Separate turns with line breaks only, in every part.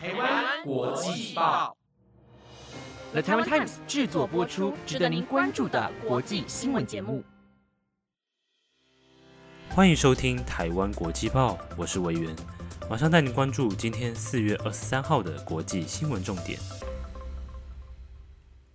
台湾国际报
，The Taiwan Times 制作播出，值得您关注的国际新闻节目。
欢迎收听台湾国际报，我是维源，马上带您关注今天四月二十三号的国际新闻重点。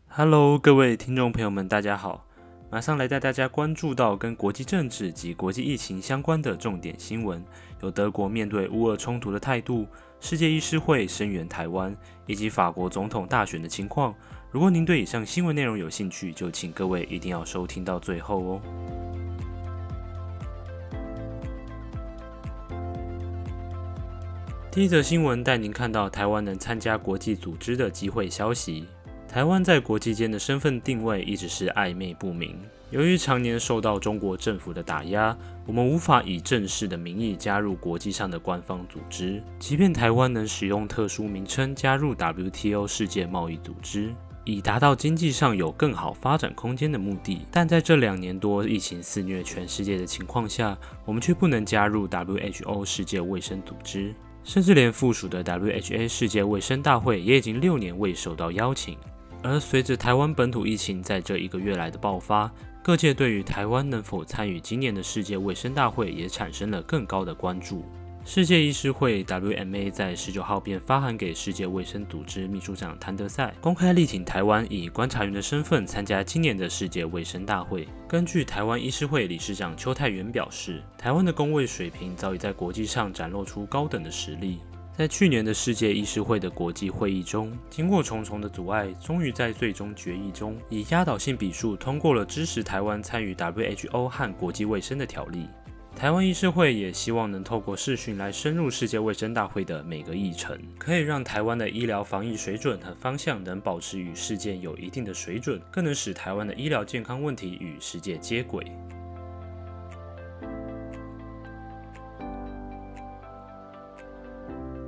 Hello，各位听众朋友们，大家好。马上来带大家关注到跟国际政治及国际疫情相关的重点新闻，有德国面对乌俄冲突的态度，世界医师会声援台湾，以及法国总统大选的情况。如果您对以上新闻内容有兴趣，就请各位一定要收听到最后哦。第一则新闻带您看到台湾能参加国际组织的机会消息。台湾在国际间的身份定位一直是暧昧不明。由于常年受到中国政府的打压，我们无法以正式的名义加入国际上的官方组织。即便台湾能使用特殊名称加入 WTO 世界贸易组织，以达到经济上有更好发展空间的目的，但在这两年多疫情肆虐全世界的情况下，我们却不能加入 WHO 世界卫生组织，甚至连附属的 WHA 世界卫生大会也已经六年未受到邀请。而随着台湾本土疫情在这一个月来的爆发，各界对于台湾能否参与今年的世界卫生大会也产生了更高的关注。世界医师会 （WMA） 在十九号便发函给世界卫生组织秘书长谭德赛，公开力挺台湾以观察员的身份参加今年的世界卫生大会。根据台湾医师会理事长邱泰元表示，台湾的工卫水平早已在国际上展露出高等的实力。在去年的世界医师会的国际会议中，经过重重的阻碍，终于在最终决议中以压倒性笔数通过了支持台湾参与 WHO 和国际卫生的条例。台湾医师会也希望能透过视讯来深入世界卫生大会的每个议程，可以让台湾的医疗防疫水准和方向能保持与世界有一定的水准，更能使台湾的医疗健康问题与世界接轨。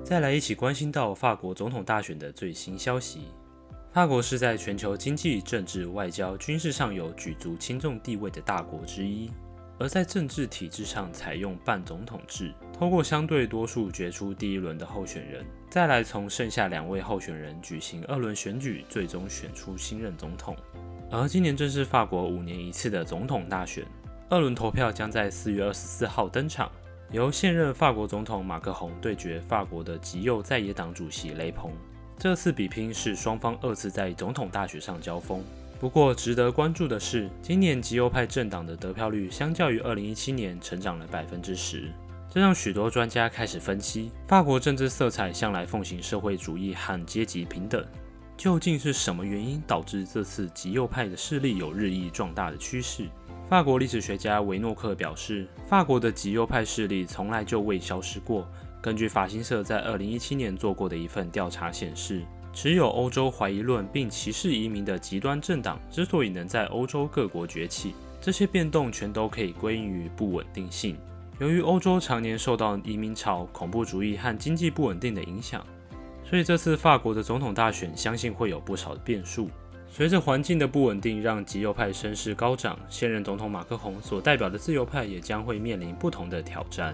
再来一起关心到法国总统大选的最新消息。法国是在全球经济、政治、外交、军事上有举足轻重地位的大国之一，而在政治体制上采用半总统制，通过相对多数决出第一轮的候选人，再来从剩下两位候选人举行二轮选举，最终选出新任总统。而今年正是法国五年一次的总统大选，二轮投票将在四月二十四号登场。由现任法国总统马克宏对决法国的极右在野党主席雷朋。这次比拼是双方二次在总统大选上交锋。不过，值得关注的是，今年极右派政党的得票率相较于二零一七年成长了百分之十，这让许多专家开始分析：法国政治色彩向来奉行社会主义和阶级平等，究竟是什么原因导致这次极右派的势力有日益壮大的趋势？法国历史学家维诺克表示，法国的极右派势力从来就未消失过。根据法新社在2017年做过的一份调查显示，持有欧洲怀疑论并歧视移民的极端政党之所以能在欧洲各国崛起，这些变动全都可以归因于不稳定性。由于欧洲常年受到移民潮、恐怖主义和经济不稳定的影响，所以这次法国的总统大选相信会有不少的变数。随着环境的不稳定，让极右派声势高涨，现任总统马克宏所代表的自由派也将会面临不同的挑战。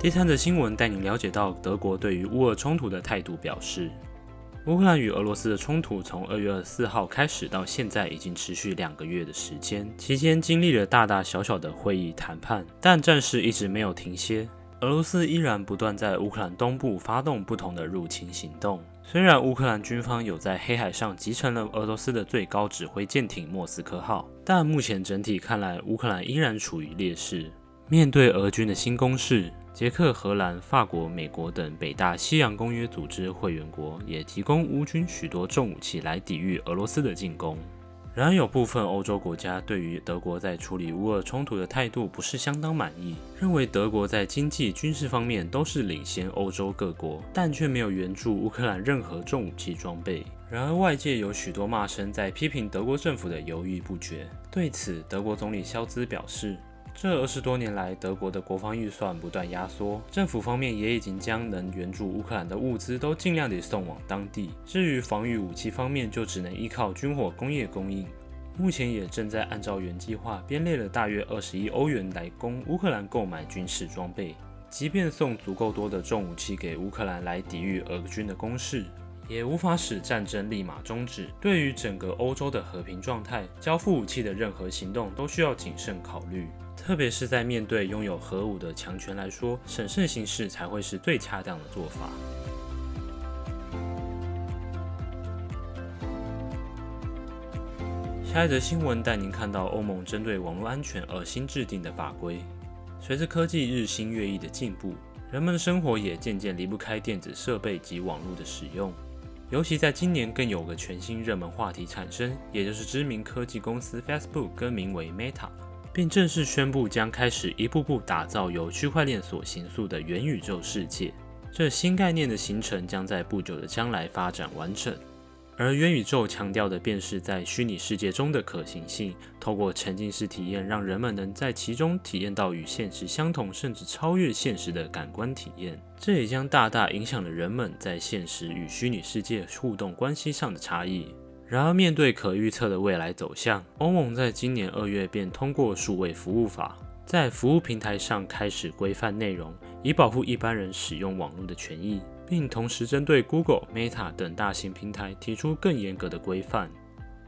第三则新闻带你了解到，德国对于乌俄冲突的态度表示，乌克兰与俄罗斯的冲突从二月二十四号开始到现在已经持续两个月的时间，期间经历了大大小小的会议谈判，但战事一直没有停歇。俄罗斯依然不断在乌克兰东部发动不同的入侵行动。虽然乌克兰军方有在黑海上集成了俄罗斯的最高指挥舰艇“莫斯科号”，但目前整体看来，乌克兰依然处于劣势。面对俄军的新攻势，捷克、荷兰、法国、美国等北大西洋公约组织会员国也提供乌军许多重武器来抵御俄罗斯的进攻。然而，有部分欧洲国家对于德国在处理乌俄冲突的态度不是相当满意，认为德国在经济、军事方面都是领先欧洲各国，但却没有援助乌克兰任何重武器装备。然而，外界有许多骂声在批评德国政府的犹豫不决。对此，德国总理肖兹表示。这二十多年来，德国的国防预算不断压缩，政府方面也已经将能援助乌克兰的物资都尽量地送往当地。至于防御武器方面，就只能依靠军火工业供应。目前也正在按照原计划编列了大约二十亿欧元来供乌克兰购买军事装备。即便送足够多的重武器给乌克兰来抵御俄军的攻势，也无法使战争立马终止。对于整个欧洲的和平状态，交付武器的任何行动都需要谨慎考虑，特别是在面对拥有核武的强权来说，审慎行事才会是最恰当的做法。下一则新闻带您看到欧盟针对网络安全而新制定的法规。随着科技日新月异的进步，人们的生活也渐渐离不开电子设备及网络的使用。尤其在今年，更有个全新热门话题产生，也就是知名科技公司 Facebook 更名为 Meta，并正式宣布将开始一步步打造由区块链所形塑的元宇宙世界。这新概念的形成将在不久的将来发展完成。而元宇宙强调的便是在虚拟世界中的可行性，透过沉浸式体验，让人们能在其中体验到与现实相同，甚至超越现实的感官体验。这也将大大影响了人们在现实与虚拟世界互动关系上的差异。然而，面对可预测的未来走向，欧盟在今年二月便通过数位服务法，在服务平台上开始规范内容，以保护一般人使用网络的权益。并同时针对 Google、Meta 等大型平台提出更严格的规范。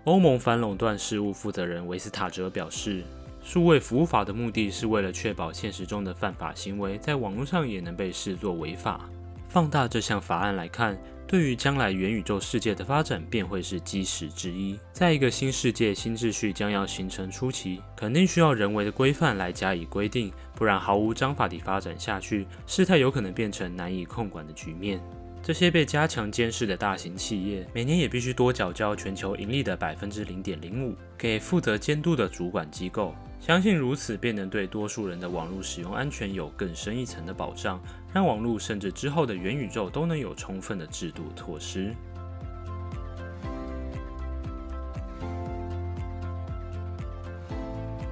欧盟反垄断事务负责人维斯塔哲表示，数位服务法的目的是为了确保现实中的犯法行为在网络上也能被视作违法。放大这项法案来看。对于将来元宇宙世界的发展，便会是基石之一。在一个新世界、新秩序将要形成初期，肯定需要人为的规范来加以规定，不然毫无章法地发展下去，事态有可能变成难以控管的局面。这些被加强监视的大型企业，每年也必须多缴交全球盈利的百分之零点零五给负责监督的主管机构。相信如此，便能对多数人的网络使用安全有更深一层的保障，让网络甚至之后的元宇宙都能有充分的制度措施。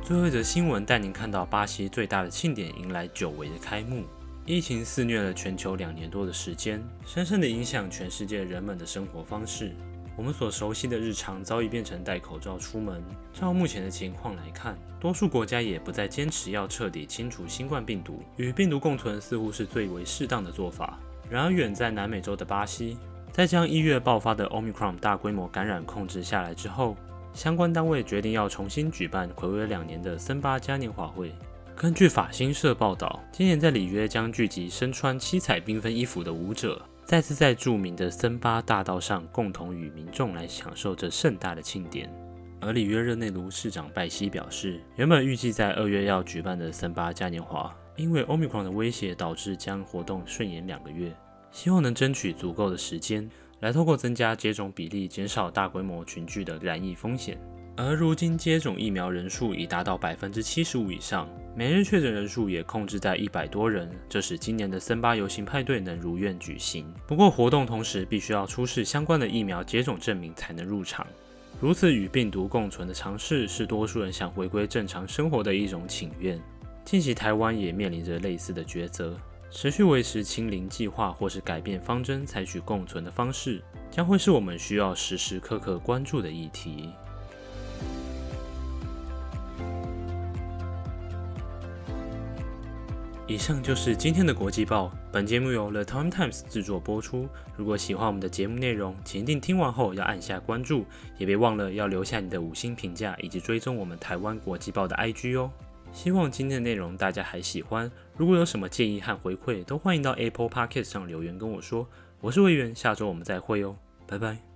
最后一则新闻带您看到巴西最大的庆典迎来久违的开幕。疫情肆虐了全球两年多的时间，深深的影响全世界人们的生活方式。我们所熟悉的日常早已变成戴口罩出门。照目前的情况来看，多数国家也不再坚持要彻底清除新冠病毒，与病毒共存似乎是最为适当的做法。然而，远在南美洲的巴西，在将一月爆发的 Omicron 大规模感染控制下来之后，相关单位决定要重新举办暌违两年的森巴嘉年华会。根据法新社报道，今年在里约将聚集身穿七彩缤纷衣服的舞者。再次在著名的森巴大道上，共同与民众来享受这盛大的庆典。而里约热内卢市长拜西表示，原本预计在二月要举办的森巴嘉年华，因为欧米克的威胁，导致将活动顺延两个月，希望能争取足够的时间，来透过增加接种比例，减少大规模群聚的染疫风险。而如今接种疫苗人数已达到百分之七十五以上，每日确诊人数也控制在一百多人，这使今年的森巴游行派对能如愿举行。不过活动同时必须要出示相关的疫苗接种证明才能入场。如此与病毒共存的尝试，是多数人想回归正常生活的一种请愿。近期台湾也面临着类似的抉择，持续维持清零计划，或是改变方针，采取共存的方式，将会是我们需要时时刻刻关注的议题。以上就是今天的国际报。本节目由 The Time Times 制作播出。如果喜欢我们的节目内容，请一定听完后要按下关注，也别忘了要留下你的五星评价，以及追踪我们台湾国际报的 IG 哦。希望今天的内容大家还喜欢。如果有什么建议和回馈，都欢迎到 Apple Podcast 上留言跟我说。我是魏源，下周我们再会哦，拜拜。